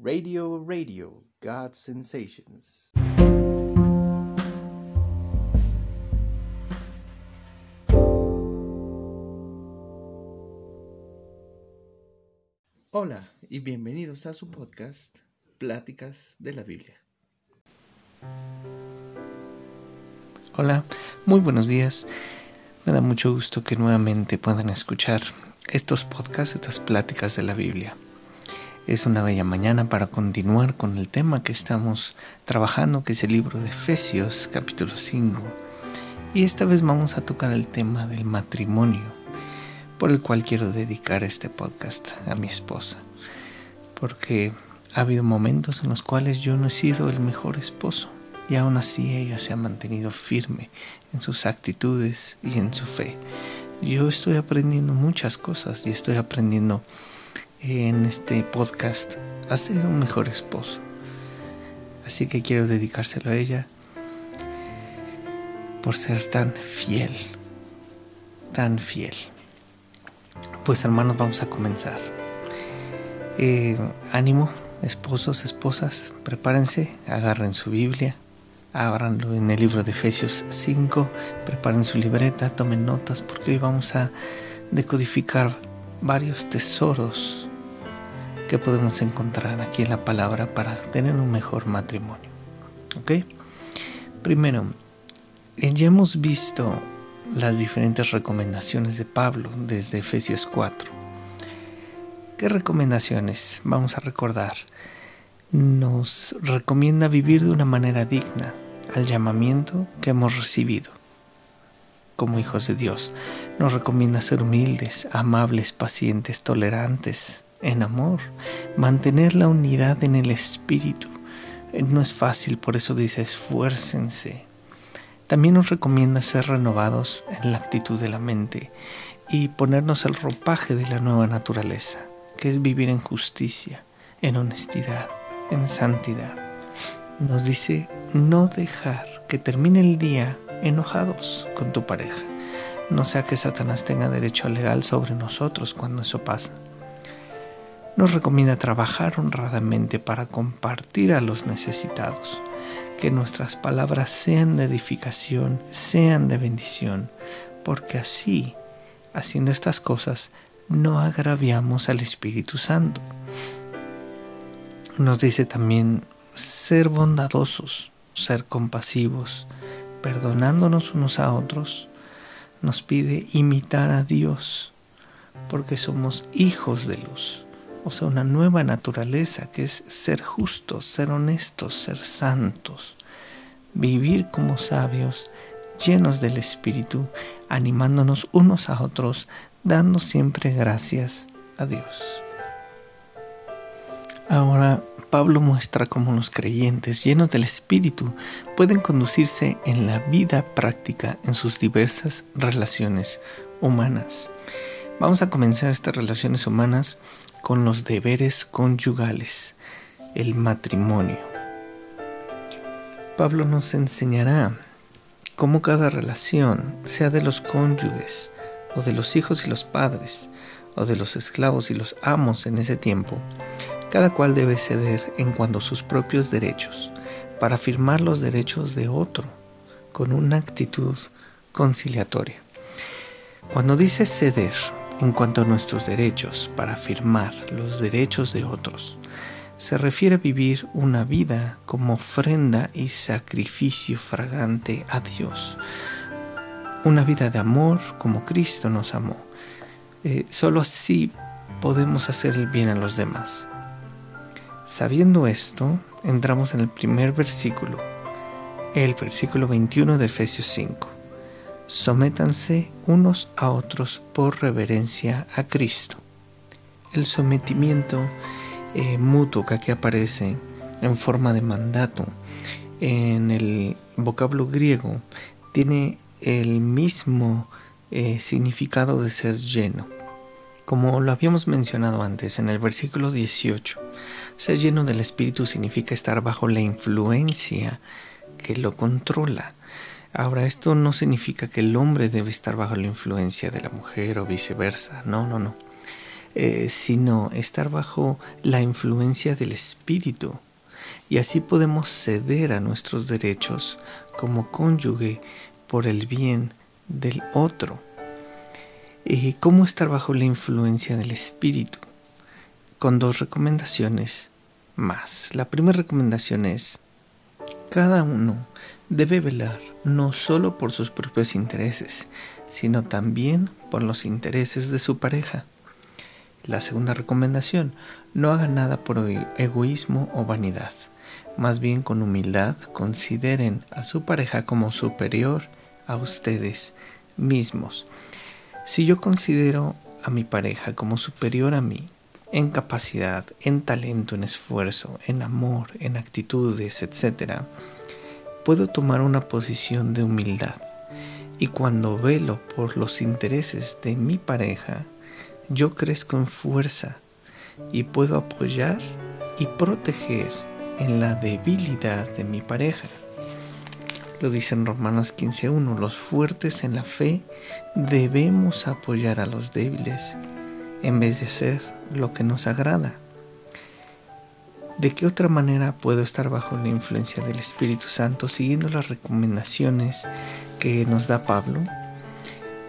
Radio Radio, God Sensations. Hola y bienvenidos a su podcast Pláticas de la Biblia. Hola, muy buenos días. Me da mucho gusto que nuevamente puedan escuchar estos podcasts, estas pláticas de la Biblia. Es una bella mañana para continuar con el tema que estamos trabajando, que es el libro de Efesios capítulo 5. Y esta vez vamos a tocar el tema del matrimonio, por el cual quiero dedicar este podcast a mi esposa. Porque ha habido momentos en los cuales yo no he sido el mejor esposo y aún así ella se ha mantenido firme en sus actitudes y en su fe. Yo estoy aprendiendo muchas cosas y estoy aprendiendo en este podcast a ser un mejor esposo. Así que quiero dedicárselo a ella por ser tan fiel, tan fiel. Pues hermanos, vamos a comenzar. Eh, ánimo, esposos, esposas, prepárense, agarren su Biblia, ábranlo en el libro de Efesios 5, preparen su libreta, tomen notas porque hoy vamos a decodificar varios tesoros que podemos encontrar aquí en la palabra para tener un mejor matrimonio. ¿Ok? Primero, ya hemos visto las diferentes recomendaciones de Pablo desde Efesios 4. ¿Qué recomendaciones? Vamos a recordar. Nos recomienda vivir de una manera digna al llamamiento que hemos recibido como hijos de Dios. Nos recomienda ser humildes, amables, pacientes, tolerantes, en amor, mantener la unidad en el espíritu. Eh, no es fácil, por eso dice esfuércense. También nos recomienda ser renovados en la actitud de la mente y ponernos el ropaje de la nueva naturaleza, que es vivir en justicia, en honestidad, en santidad. Nos dice no dejar que termine el día enojados con tu pareja. No sea que Satanás tenga derecho legal sobre nosotros cuando eso pasa nos recomienda trabajar honradamente para compartir a los necesitados, que nuestras palabras sean de edificación, sean de bendición, porque así, haciendo estas cosas, no agraviamos al Espíritu Santo. Nos dice también ser bondadosos, ser compasivos, perdonándonos unos a otros. Nos pide imitar a Dios, porque somos hijos de luz o sea, una nueva naturaleza que es ser justos, ser honestos, ser santos, vivir como sabios, llenos del Espíritu, animándonos unos a otros, dando siempre gracias a Dios. Ahora, Pablo muestra cómo los creyentes llenos del Espíritu pueden conducirse en la vida práctica en sus diversas relaciones humanas. Vamos a comenzar estas relaciones humanas con los deberes conyugales, el matrimonio. Pablo nos enseñará cómo cada relación, sea de los cónyuges, o de los hijos y los padres, o de los esclavos y los amos en ese tiempo, cada cual debe ceder en cuanto a sus propios derechos, para afirmar los derechos de otro, con una actitud conciliatoria. Cuando dice ceder, en cuanto a nuestros derechos para afirmar los derechos de otros, se refiere a vivir una vida como ofrenda y sacrificio fragante a Dios. Una vida de amor como Cristo nos amó. Eh, solo así podemos hacer el bien a los demás. Sabiendo esto, entramos en el primer versículo, el versículo 21 de Efesios 5 sométanse unos a otros por reverencia a Cristo. El sometimiento eh, mutuo que aparece en forma de mandato en el vocablo griego tiene el mismo eh, significado de ser lleno. Como lo habíamos mencionado antes en el versículo 18, ser lleno del Espíritu significa estar bajo la influencia que lo controla. Ahora, esto no significa que el hombre debe estar bajo la influencia de la mujer o viceversa. No, no, no. eh, sino estar bajo la influencia del Espíritu. Y así podemos ceder a nuestros derechos como cónyuge por el bien del otro. ¿Y ¿Cómo estar bajo la influencia del Espíritu? Con dos recomendaciones más. La primera recomendación es, cada uno debe velar no solo por sus propios intereses, sino también por los intereses de su pareja. La segunda recomendación, no haga nada por egoísmo o vanidad. Más bien con humildad consideren a su pareja como superior a ustedes mismos. Si yo considero a mi pareja como superior a mí, en capacidad, en talento, en esfuerzo, en amor, en actitudes, etc., puedo tomar una posición de humildad. Y cuando velo por los intereses de mi pareja, yo crezco en fuerza y puedo apoyar y proteger en la debilidad de mi pareja. Lo dice en Romanos 15.1, los fuertes en la fe debemos apoyar a los débiles en vez de hacer lo que nos agrada. ¿De qué otra manera puedo estar bajo la influencia del Espíritu Santo siguiendo las recomendaciones que nos da Pablo?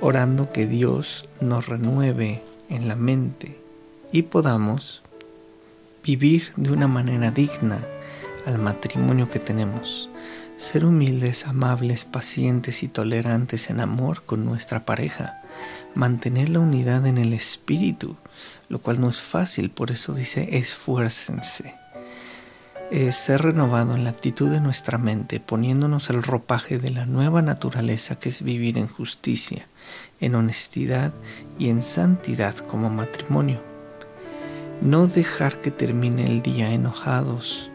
Orando que Dios nos renueve en la mente y podamos vivir de una manera digna al matrimonio que tenemos. Ser humildes, amables, pacientes y tolerantes en amor con nuestra pareja. Mantener la unidad en el espíritu, lo cual no es fácil, por eso dice esfuércense. Ser renovado en la actitud de nuestra mente, poniéndonos el ropaje de la nueva naturaleza que es vivir en justicia, en honestidad y en santidad como matrimonio. No dejar que termine el día enojados,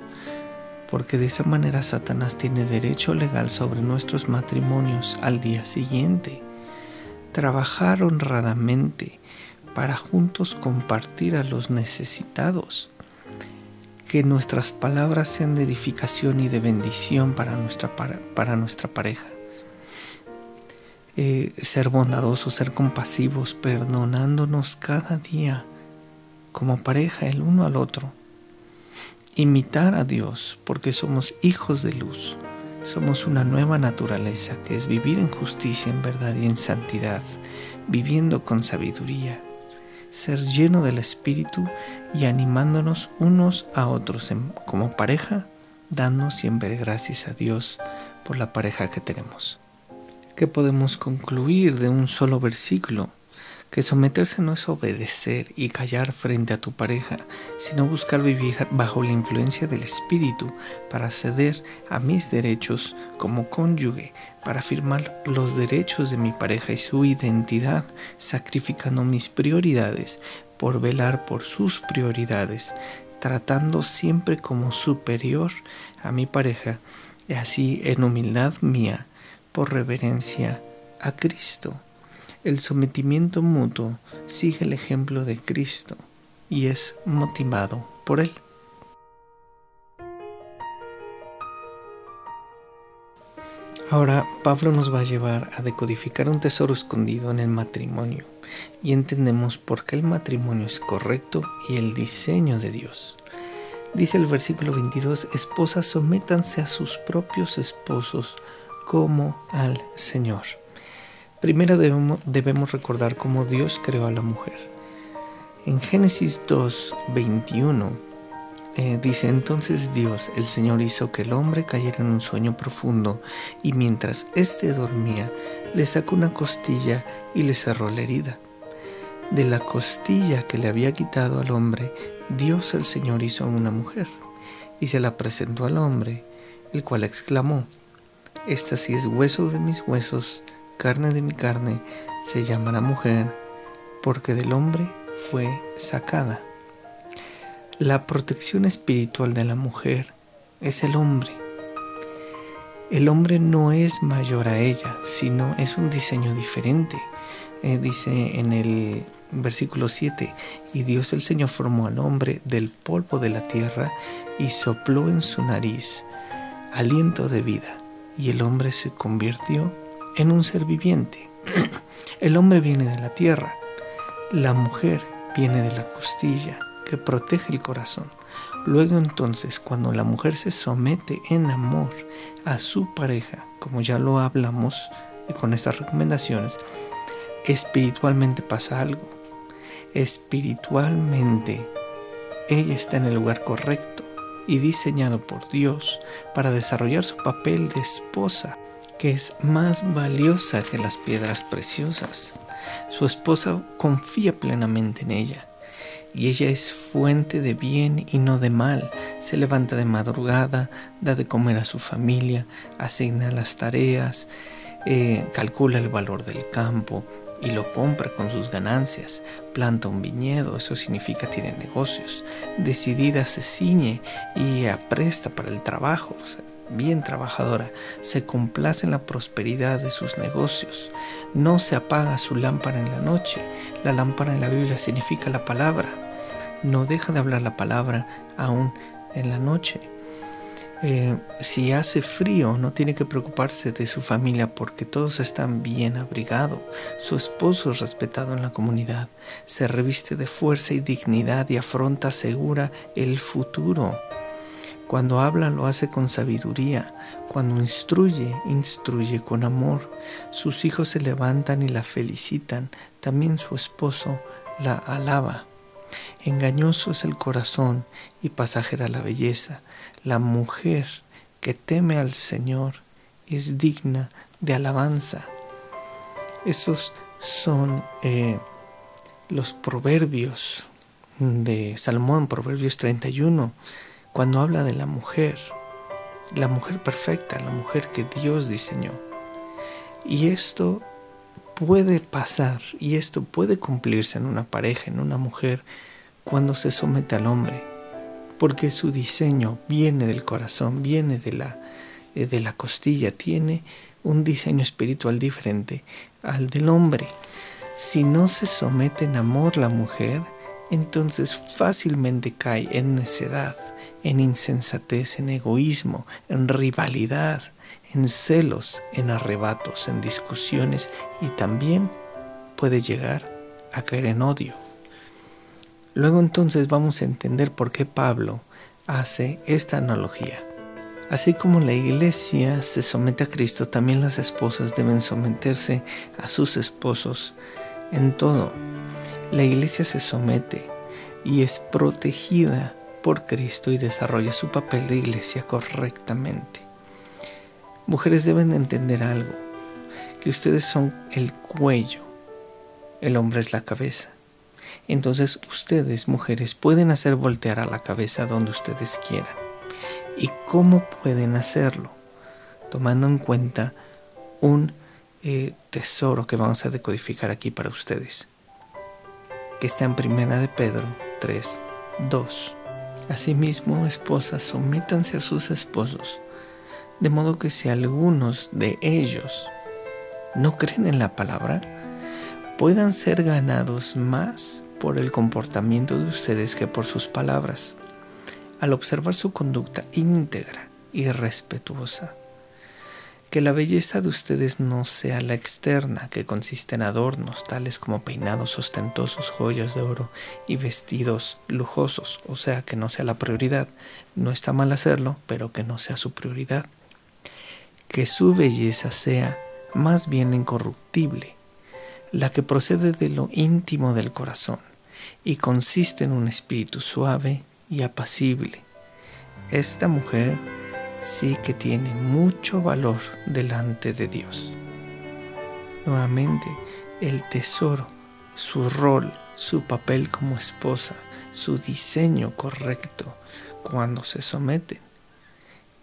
porque de esa manera Satanás tiene derecho legal sobre nuestros matrimonios al día siguiente. Trabajar honradamente para juntos compartir a los necesitados. Que nuestras palabras sean de edificación y de bendición para nuestra, para, nuestra pareja. Eh, ser bondadosos, ser compasivos, perdonándonos cada día como pareja el uno al otro imitar a Dios porque somos hijos de luz. Somos una nueva naturaleza que es vivir en justicia, en verdad y en santidad, viviendo con sabiduría, ser lleno del Espíritu y animándonos unos a otros como pareja, dando siempre gracias a Dios por la pareja que tenemos. ¿Qué podemos concluir de un solo versículo? Que someterse no es obedecer y callar frente a tu pareja, sino buscar vivir bajo la influencia del Espíritu para ceder a mis derechos como cónyuge, para afirmar los derechos de mi pareja y su identidad, sacrificando mis prioridades por velar por sus prioridades, tratando siempre como superior a mi pareja, y así en humildad mía, por reverencia a Cristo. El sometimiento mutuo sigue el ejemplo de Cristo y es motivado por Él. Ahora Pablo nos va a llevar a decodificar un tesoro escondido en el matrimonio y entendemos por qué el matrimonio es correcto y el diseño de Dios. Dice el versículo 22, esposas sométanse a sus propios esposos como al Señor. Primero debemos, recordar cómo Dios creó a la mujer. En Génesis 2, 21 eh, dice entonces Dios, el Señor hizo que el hombre cayera en un sueño profundo y mientras éste dormía, le sacó una costilla y le cerró la herida. De la costilla que le había quitado al hombre, Dios el Señor hizo una mujer y se la presentó al hombre, el cual exclamó, Esta sí es hueso de mis huesos carne de mi carne, se llamará mujer, porque del hombre fue sacada. La protección espiritual de la mujer es el hombre. El hombre no es mayor a ella, sino es un diseño diferente. Eh, dice en el versículo 7, y Dios el Señor formó al hombre del polvo de la tierra y sopló en su nariz aliento de vida, y el hombre se convirtió en un ser viviente. El hombre viene de la tierra, la mujer viene de la costilla, que protege el corazón. Luego entonces, cuando la mujer se somete en amor a su pareja, como ya lo hablamos con estas recomendaciones, espiritualmente pasa algo. Espiritualmente, ella está en el lugar correcto y diseñado por Dios para desarrollar su papel de esposa, que es más valiosa que las piedras preciosas. Su esposa confía plenamente en ella y ella es fuente de bien y no de mal. Se levanta de madrugada, da de comer a su familia, asigna las tareas, eh, calcula el valor del campo y lo compra con sus ganancias. Planta un viñedo, eso significa tiene negocios. Decidida se ciñe y apresta para el trabajo. Bien trabajadora, se complace en la prosperidad de sus negocios. No se apaga su lámpara en la noche. La lámpara en la Biblia significa la palabra no deja de hablar la palabra aún en la noche. Eh, si hace frío, no tiene que preocuparse de su familia porque todos están bien abrigados. Su esposo es respetado en la comunidad. Se reviste de fuerza y dignidad y afronta segura el futuro. Cuando habla lo hace con sabiduría. Cuando instruye, instruye con amor. Sus hijos se levantan y la felicitan. También su esposo la alaba. Engañoso es el corazón y pasajera la belleza. La mujer que teme al Señor es digna de alabanza. Esos son eh, los proverbios de Salmón, Proverbios 31, cuando habla de la mujer, la mujer perfecta, la mujer que Dios diseñó. Y esto puede pasar y esto puede cumplirse en una pareja, en una mujer, cuando se somete al hombre, porque su diseño viene del corazón, viene de la, eh, de la costilla, tiene un diseño espiritual diferente al del hombre. Si no se somete en amor la mujer, entonces fácilmente cae en necedad, en insensatez, en egoísmo, en rivalidad, en celos, en arrebatos, en discusiones y también puede llegar a caer en odio. Luego entonces vamos a entender por qué Pablo hace esta analogía. Así como la iglesia se somete a Cristo, también las esposas deben someterse a sus esposos en todo. La iglesia se somete y es protegida por Cristo y desarrolla su papel de iglesia correctamente. Mujeres deben entender algo, que ustedes son el cuello, el hombre es la cabeza. Entonces ustedes, mujeres, pueden hacer voltear a la cabeza donde ustedes quieran. ¿Y cómo pueden hacerlo? Tomando en cuenta un eh, tesoro que vamos a decodificar aquí para ustedes, que está en Primera de Pedro 3, 2. Asimismo, esposas, sométanse a sus esposos de modo que si algunos de ellos no creen en la palabra, puedan ser ganados más por el comportamiento de ustedes que por sus palabras, al observar su conducta íntegra y respetuosa. Que la belleza de ustedes no sea la externa, que consiste en adornos tales como peinados ostentosos, joyas de oro y vestidos lujosos, o sea, que no sea la prioridad. No está mal hacerlo, pero que no sea su prioridad que su belleza sea más bien incorruptible, la que procede de lo íntimo del corazón y consiste en un espíritu suave y apacible. Esta mujer sí que tiene mucho valor delante de Dios. Nuevamente, el tesoro, su rol, su papel como esposa, su diseño correcto cuando se someten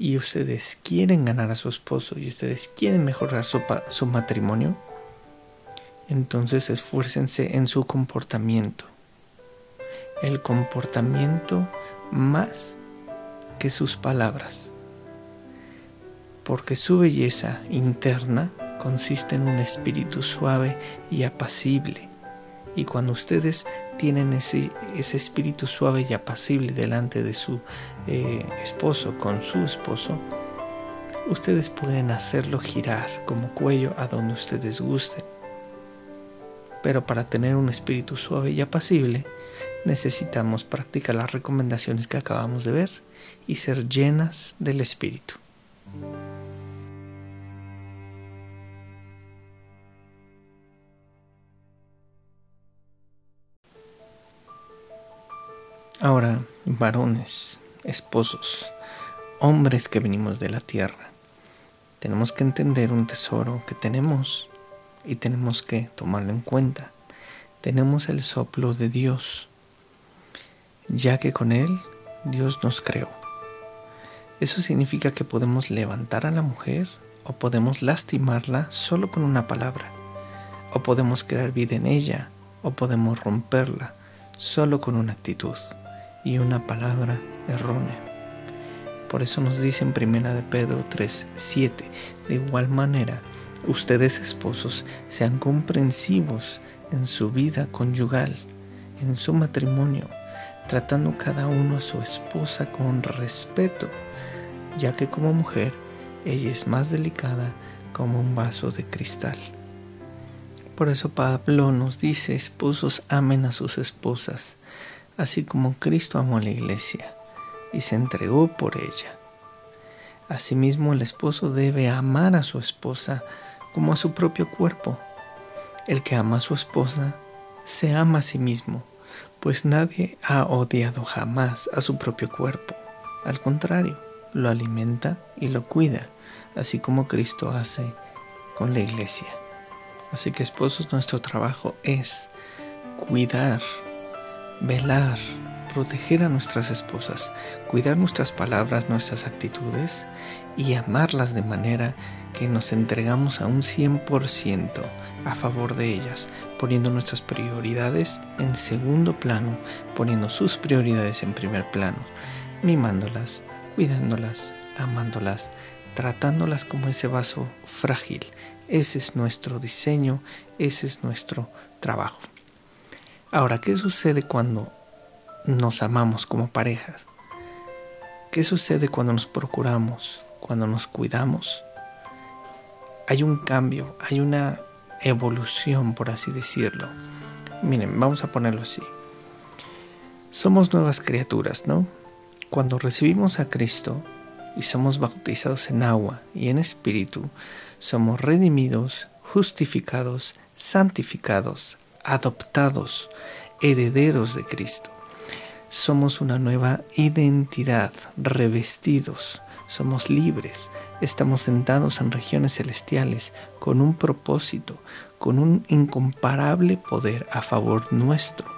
y ustedes quieren ganar a su esposo y ustedes quieren mejorar su, su matrimonio, entonces esfuércense en su comportamiento. El comportamiento más que sus palabras. Porque su belleza interna consiste en un espíritu suave y apacible. Y cuando ustedes tienen ese, espíritu suave y apacible delante de su eh, esposo, con su esposo, ustedes pueden hacerlo girar como cuello a donde ustedes gusten. pero para tener un espíritu suave y apacible, necesitamos practicar las recomendaciones que acabamos de ver y ser llenas del espíritu. Ahora, varones, esposos, hombres que venimos de la tierra, tenemos que entender un tesoro que tenemos y tenemos que tomarlo en cuenta. Tenemos el soplo de Dios, ya que con Él Dios nos creó. Eso significa que podemos levantar a la mujer o podemos lastimarla solo con una palabra, o podemos crear vida en ella o podemos romperla solo con una actitud y una palabra errónea. Por eso nos dice en primera de Pedro 3, 7, de igual manera, ustedes esposos sean comprensivos en su vida conyugal, en su matrimonio, tratando cada uno a su esposa con respeto, ya que como mujer ella es más delicada como un vaso de cristal. Por eso Pablo nos dice, esposos amen a sus esposas, así como Cristo amó a la iglesia y se entregó por ella. Asimismo, el esposo debe amar a su esposa como a su propio cuerpo. El que ama a su esposa se ama a sí mismo, pues nadie ha odiado jamás a su propio cuerpo. Al contrario, lo alimenta y lo cuida, así como Cristo hace con la iglesia. Así que esposos, nuestro trabajo es cuidar velar, proteger a nuestras esposas, cuidar nuestras palabras, nuestras actitudes y amarlas de manera que nos entregamos a un 100% a favor de ellas, poniendo nuestras prioridades en segundo plano, poniendo sus prioridades en primer plano, mimándolas, cuidándolas, amándolas, tratándolas como ese vaso frágil. Ese es nuestro diseño, ese es nuestro trabajo. Ahora, ¿qué sucede cuando nos amamos como parejas? ¿Qué sucede cuando nos procuramos, cuando nos cuidamos? Hay un cambio, hay una evolución, por así decirlo. Miren, vamos a ponerlo así. Somos nuevas criaturas, ¿no? Cuando recibimos a Cristo y somos bautizados en agua y en espíritu, somos redimidos, justificados, santificados, adoptados, herederos de Cristo. Somos una nueva identidad, revestidos, somos libres, estamos sentados en regiones celestiales con un propósito, con un incomparable poder a favor nuestro.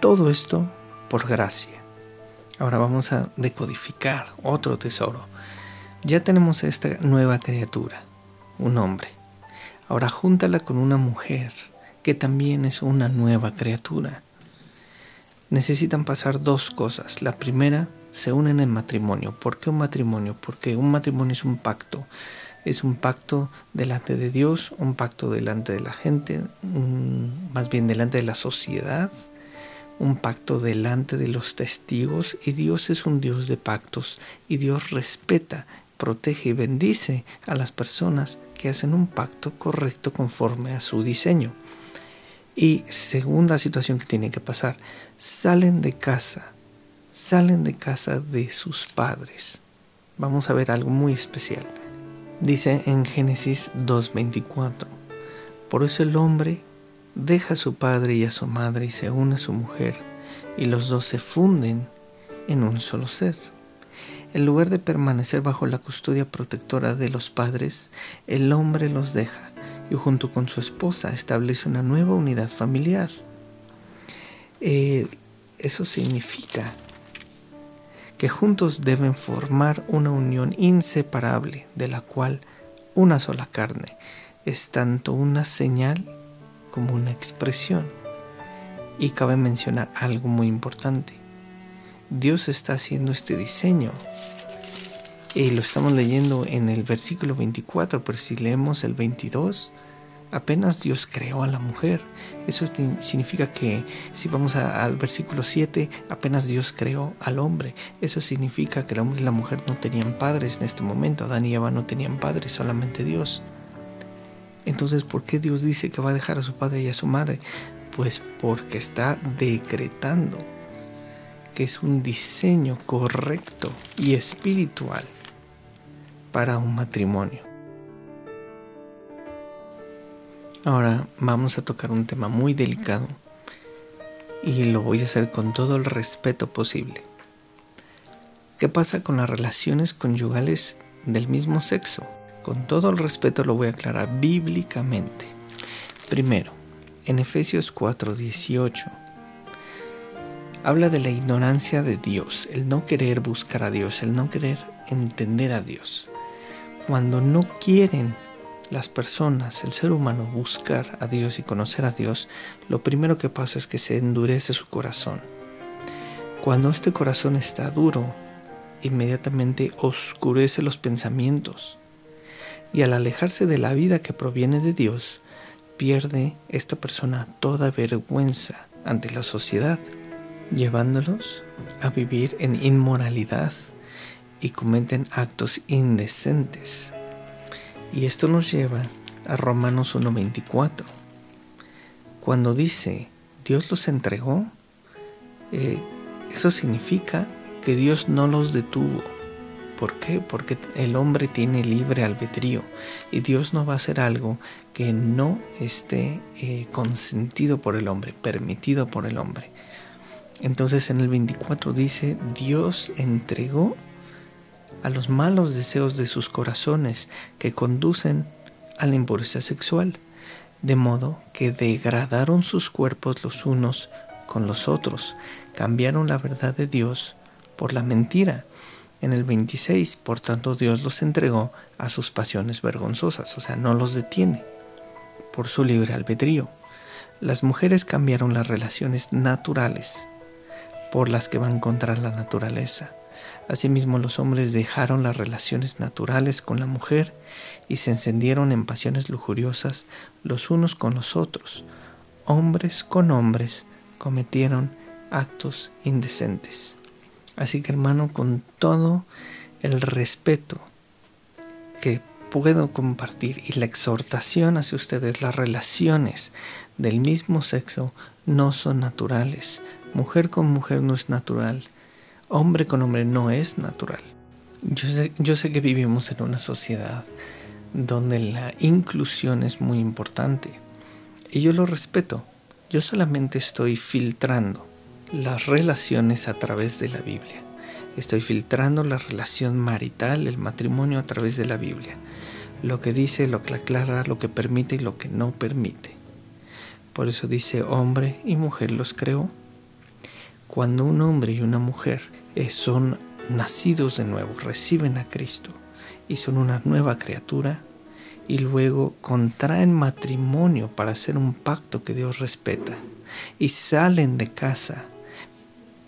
Todo esto por gracia. Ahora vamos a decodificar otro tesoro. Ya tenemos esta nueva criatura, un hombre. Ahora júntala con una mujer que también es una nueva criatura. Necesitan pasar dos cosas. La primera, se unen en matrimonio. ¿Por qué un matrimonio? Porque un matrimonio es un pacto. Es un pacto delante de Dios, un pacto delante de la gente, más bien delante de la sociedad, un pacto delante de los testigos. Y Dios es un Dios de pactos y Dios respeta, protege y bendice a las personas que hacen un pacto correcto conforme a su diseño. Y segunda situación que tiene que pasar, salen de casa, salen de casa de sus padres. Vamos a ver algo muy especial. Dice en Génesis 2.24, por eso el hombre deja a su padre y a su madre y se une a su mujer, y los dos se funden en un solo ser. En lugar de permanecer bajo la custodia protectora de los padres, el hombre los deja y junto con su esposa establece una nueva unidad familiar. Eh, eso significa que juntos deben formar una unión inseparable de la cual una sola carne es tanto una señal como una expresión. Y cabe mencionar algo muy importante. Dios está haciendo este diseño y lo estamos leyendo en el versículo 24, pero si leemos el 22, apenas Dios creó a la mujer. Eso significa que si vamos al versículo 7, apenas Dios creó al hombre. Eso significa que el hombre y la mujer no tenían padres en este momento. Adán y Eva no tenían padres, solamente Dios. Entonces, ¿por qué Dios dice que va a dejar a su padre y a su madre? Pues porque está decretando que es un diseño correcto y espiritual para un matrimonio. Ahora vamos a tocar un tema muy delicado y lo voy a hacer con todo el respeto posible. ¿Qué pasa con las relaciones conyugales del mismo sexo? Con todo el respeto lo voy a aclarar bíblicamente. Primero, en Efesios 4:18, habla de la ignorancia de Dios, el no querer buscar a Dios, el no querer entender a Dios. Cuando no quieren las personas, el ser humano, buscar a Dios y conocer a Dios, lo primero que pasa es que se endurece su corazón. Cuando este corazón está duro, inmediatamente oscurece los pensamientos. Y al alejarse de la vida que proviene de Dios, pierde esta persona toda vergüenza ante la sociedad, llevándolos a vivir en inmoralidad y cometen actos indecentes. Y esto nos lleva a Romanos 1.24. Cuando dice Dios los entregó, eh, eso significa que Dios no los detuvo. ¿Por qué? Porque el hombre tiene libre albedrío y Dios no va a hacer algo que no esté eh, consentido por el hombre, permitido por el hombre. Entonces en el 24 dice, Dios entregó a los malos deseos de sus corazones que conducen a la impureza sexual, de modo que degradaron sus cuerpos los unos con los otros, cambiaron la verdad de Dios por la mentira. En el 26, por tanto, Dios los entregó a sus pasiones vergonzosas, o sea, no los detiene por su libre albedrío. Las mujeres cambiaron las relaciones naturales por las que van contra la naturaleza Asimismo los hombres dejaron las relaciones naturales con la mujer y se encendieron en pasiones lujuriosas los unos con los otros. Hombres con hombres cometieron actos indecentes. Así que hermano, con todo el respeto que puedo compartir y la exhortación hacia ustedes, las relaciones del mismo sexo no son naturales. Mujer con mujer no es natural hombre con hombre no es natural. Yo sé, yo sé que vivimos en una sociedad donde la inclusión es muy importante y yo lo respeto. Yo solamente estoy filtrando las relaciones a través de la Biblia. Estoy filtrando la relación marital, el matrimonio a través de la Biblia. Lo que dice, lo que aclara, lo que permite y lo que no permite. Por eso dice hombre y mujer los creó. Cuando un hombre y una mujer eh, son nacidos de nuevo, reciben a Cristo y son una nueva criatura y luego contraen matrimonio para hacer un pacto que Dios respeta y salen de casa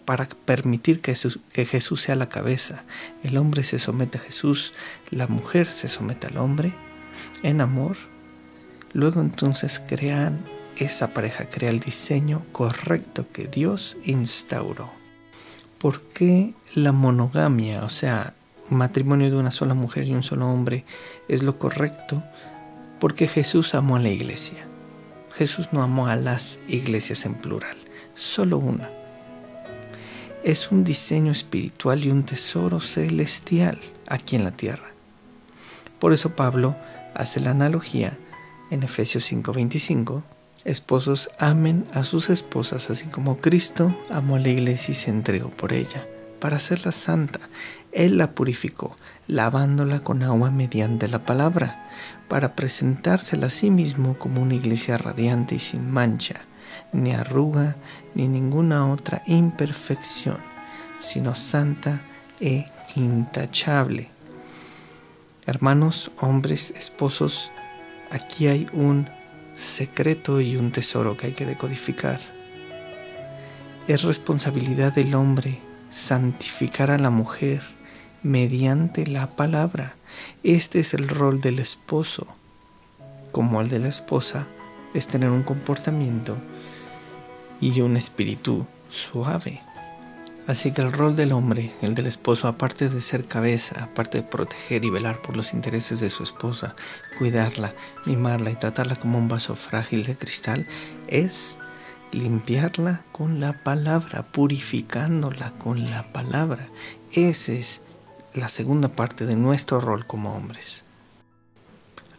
para permitir que Jesús, que Jesús sea la cabeza. El hombre se somete a Jesús, la mujer se somete al hombre en amor. Luego entonces crean esa pareja, crea el diseño correcto que Dios instauró. ¿Por qué la monogamia, o sea, matrimonio de una sola mujer y un solo hombre, es lo correcto? Porque Jesús amó a la iglesia. Jesús no amó a las iglesias en plural, solo una. Es un diseño espiritual y un tesoro celestial aquí en la tierra. Por eso Pablo hace la analogía en Efesios 5:25 Esposos amen a sus esposas así como Cristo amó a la iglesia y se entregó por ella, para hacerla santa. Él la purificó, lavándola con agua mediante la palabra, para presentársela a sí mismo como una iglesia radiante y sin mancha, ni arruga, ni ninguna otra imperfección, sino santa e intachable. Hermanos, hombres, esposos, aquí hay un secreto y un tesoro que hay que decodificar. Es responsabilidad del hombre santificar a la mujer mediante la palabra. Este es el rol del esposo, como el de la esposa es tener un comportamiento y un espíritu suave. Así que el rol del hombre, el del esposo, aparte de ser cabeza, aparte de proteger y velar por los intereses de su esposa, cuidarla, mimarla y tratarla como un vaso frágil de cristal, es limpiarla con la palabra, purificándola con la palabra. Esa es la segunda parte de nuestro rol como hombres.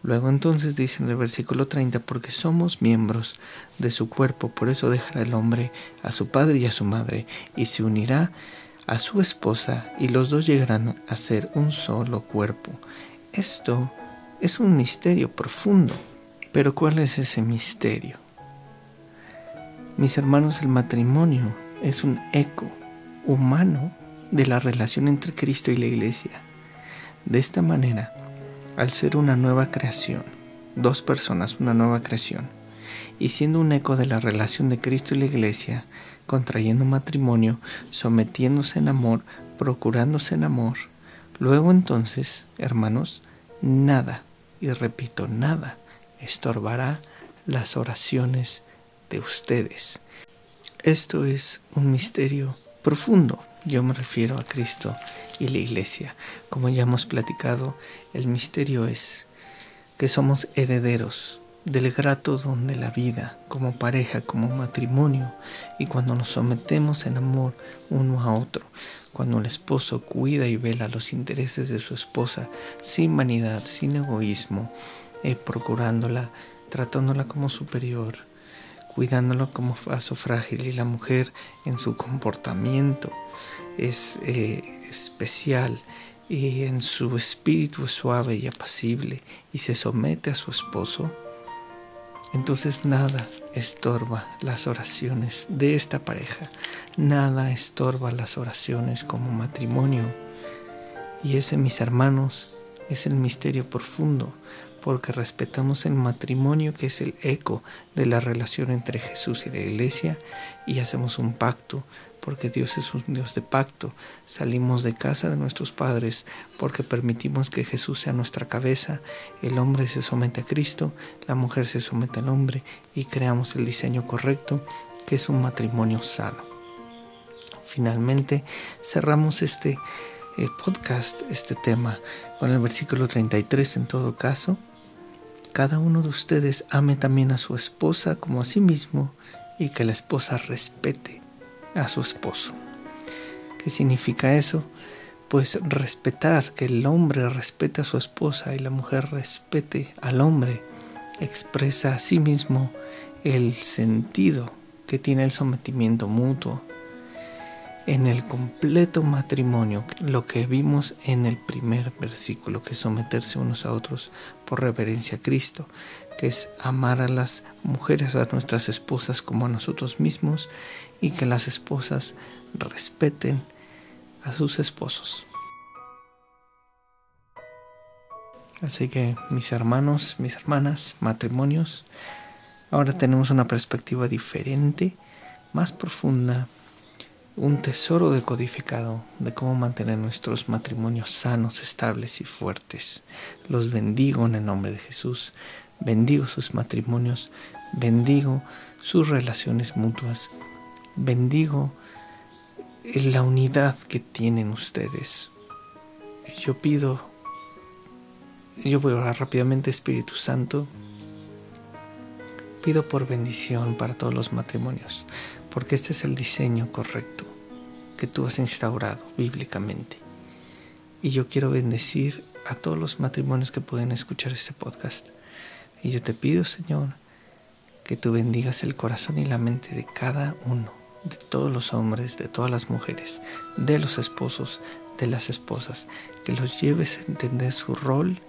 Luego entonces dice en el versículo 30, porque somos miembros de su cuerpo, por eso dejará el hombre a su padre y a su madre, y se unirá a su esposa, y los dos llegarán a ser un solo cuerpo. Esto es un misterio profundo, pero ¿cuál es ese misterio? Mis hermanos, el matrimonio es un eco humano de la relación entre Cristo y la iglesia. De esta manera, al ser una nueva creación, dos personas, una nueva creación, y siendo un eco de la relación de Cristo y la Iglesia, contrayendo matrimonio, sometiéndose en amor, procurándose en amor, luego entonces, hermanos, nada, y repito, nada, estorbará las oraciones de ustedes. Esto es un misterio profundo. Yo me refiero a Cristo y la iglesia. Como ya hemos platicado, el misterio es que somos herederos del grato don de la vida, como pareja, como matrimonio, y cuando nos sometemos en amor uno a otro, cuando el esposo cuida y vela los intereses de su esposa sin vanidad, sin egoísmo, eh, procurándola, tratándola como superior, cuidándolo como vaso frágil y la mujer en su comportamiento es eh, especial y en su espíritu es suave y apacible y se somete a su esposo, entonces nada estorba las oraciones de esta pareja, nada estorba las oraciones como matrimonio. Y ese, mis hermanos, es el misterio profundo porque respetamos el matrimonio que es el eco de la relación entre Jesús y la iglesia y hacemos un pacto porque Dios es un Dios de pacto. Salimos de casa de nuestros padres porque permitimos que Jesús sea nuestra cabeza, el hombre se somete a Cristo, la mujer se somete al hombre y creamos el diseño correcto que es un matrimonio sano. Finalmente cerramos este eh, podcast, este tema, con el versículo 33 en todo caso cada uno de ustedes ame también a su esposa como a sí mismo y que la esposa respete a su esposo. ¿Qué significa eso? Pues respetar, que el hombre respete a su esposa y la mujer respete al hombre, expresa a sí mismo el sentido que tiene el sometimiento mutuo en el completo matrimonio, lo que vimos en el primer versículo, que someterse unos a otros por reverencia a Cristo, que es amar a las mujeres, a nuestras esposas como a nosotros mismos, y que las esposas respeten a sus esposos. Así que mis hermanos, mis hermanas, matrimonios, ahora tenemos una perspectiva diferente, más profunda, un tesoro decodificado de cómo mantener nuestros matrimonios sanos, estables y fuertes. Los bendigo en el nombre de Jesús. Bendigo sus matrimonios, bendigo sus relaciones mutuas, bendigo la unidad que tienen ustedes. Yo pido, yo voy a orar rápidamente, Espíritu Santo, pido por bendición para todos los matrimonios, porque este es el diseño correcto que tú has instaurado bíblicamente. Y yo quiero bendecir a todos los matrimonios que pueden escuchar este podcast. Y yo te pido, Señor, que tú bendigas el corazón y la mente de cada uno, de todos los hombres, de todas las mujeres, de los esposos, de las esposas, que los lleves a entender su rol,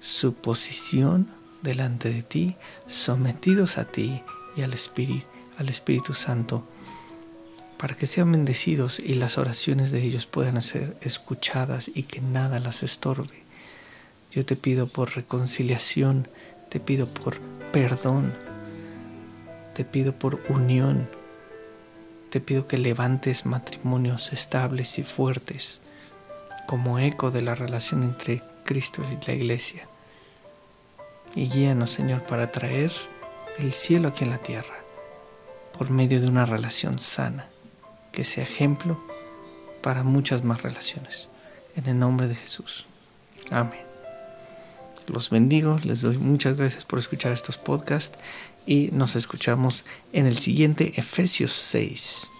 su posición delante de ti, sometidos a ti y al Espíritu, al Espíritu Santo para que sean bendecidos y las oraciones de ellos puedan ser escuchadas y que nada las estorbe. Yo te pido por reconciliación, te pido por perdón, te pido por unión, te pido que levantes matrimonios estables y fuertes como eco de la relación entre Cristo y la iglesia. Y guíanos, Señor, para traer el cielo aquí en la tierra por medio de una relación sana que sea ejemplo para muchas más relaciones. En el nombre de Jesús. Amén. Los bendigo, les doy muchas gracias por escuchar estos podcasts y nos escuchamos en el siguiente Efesios 6.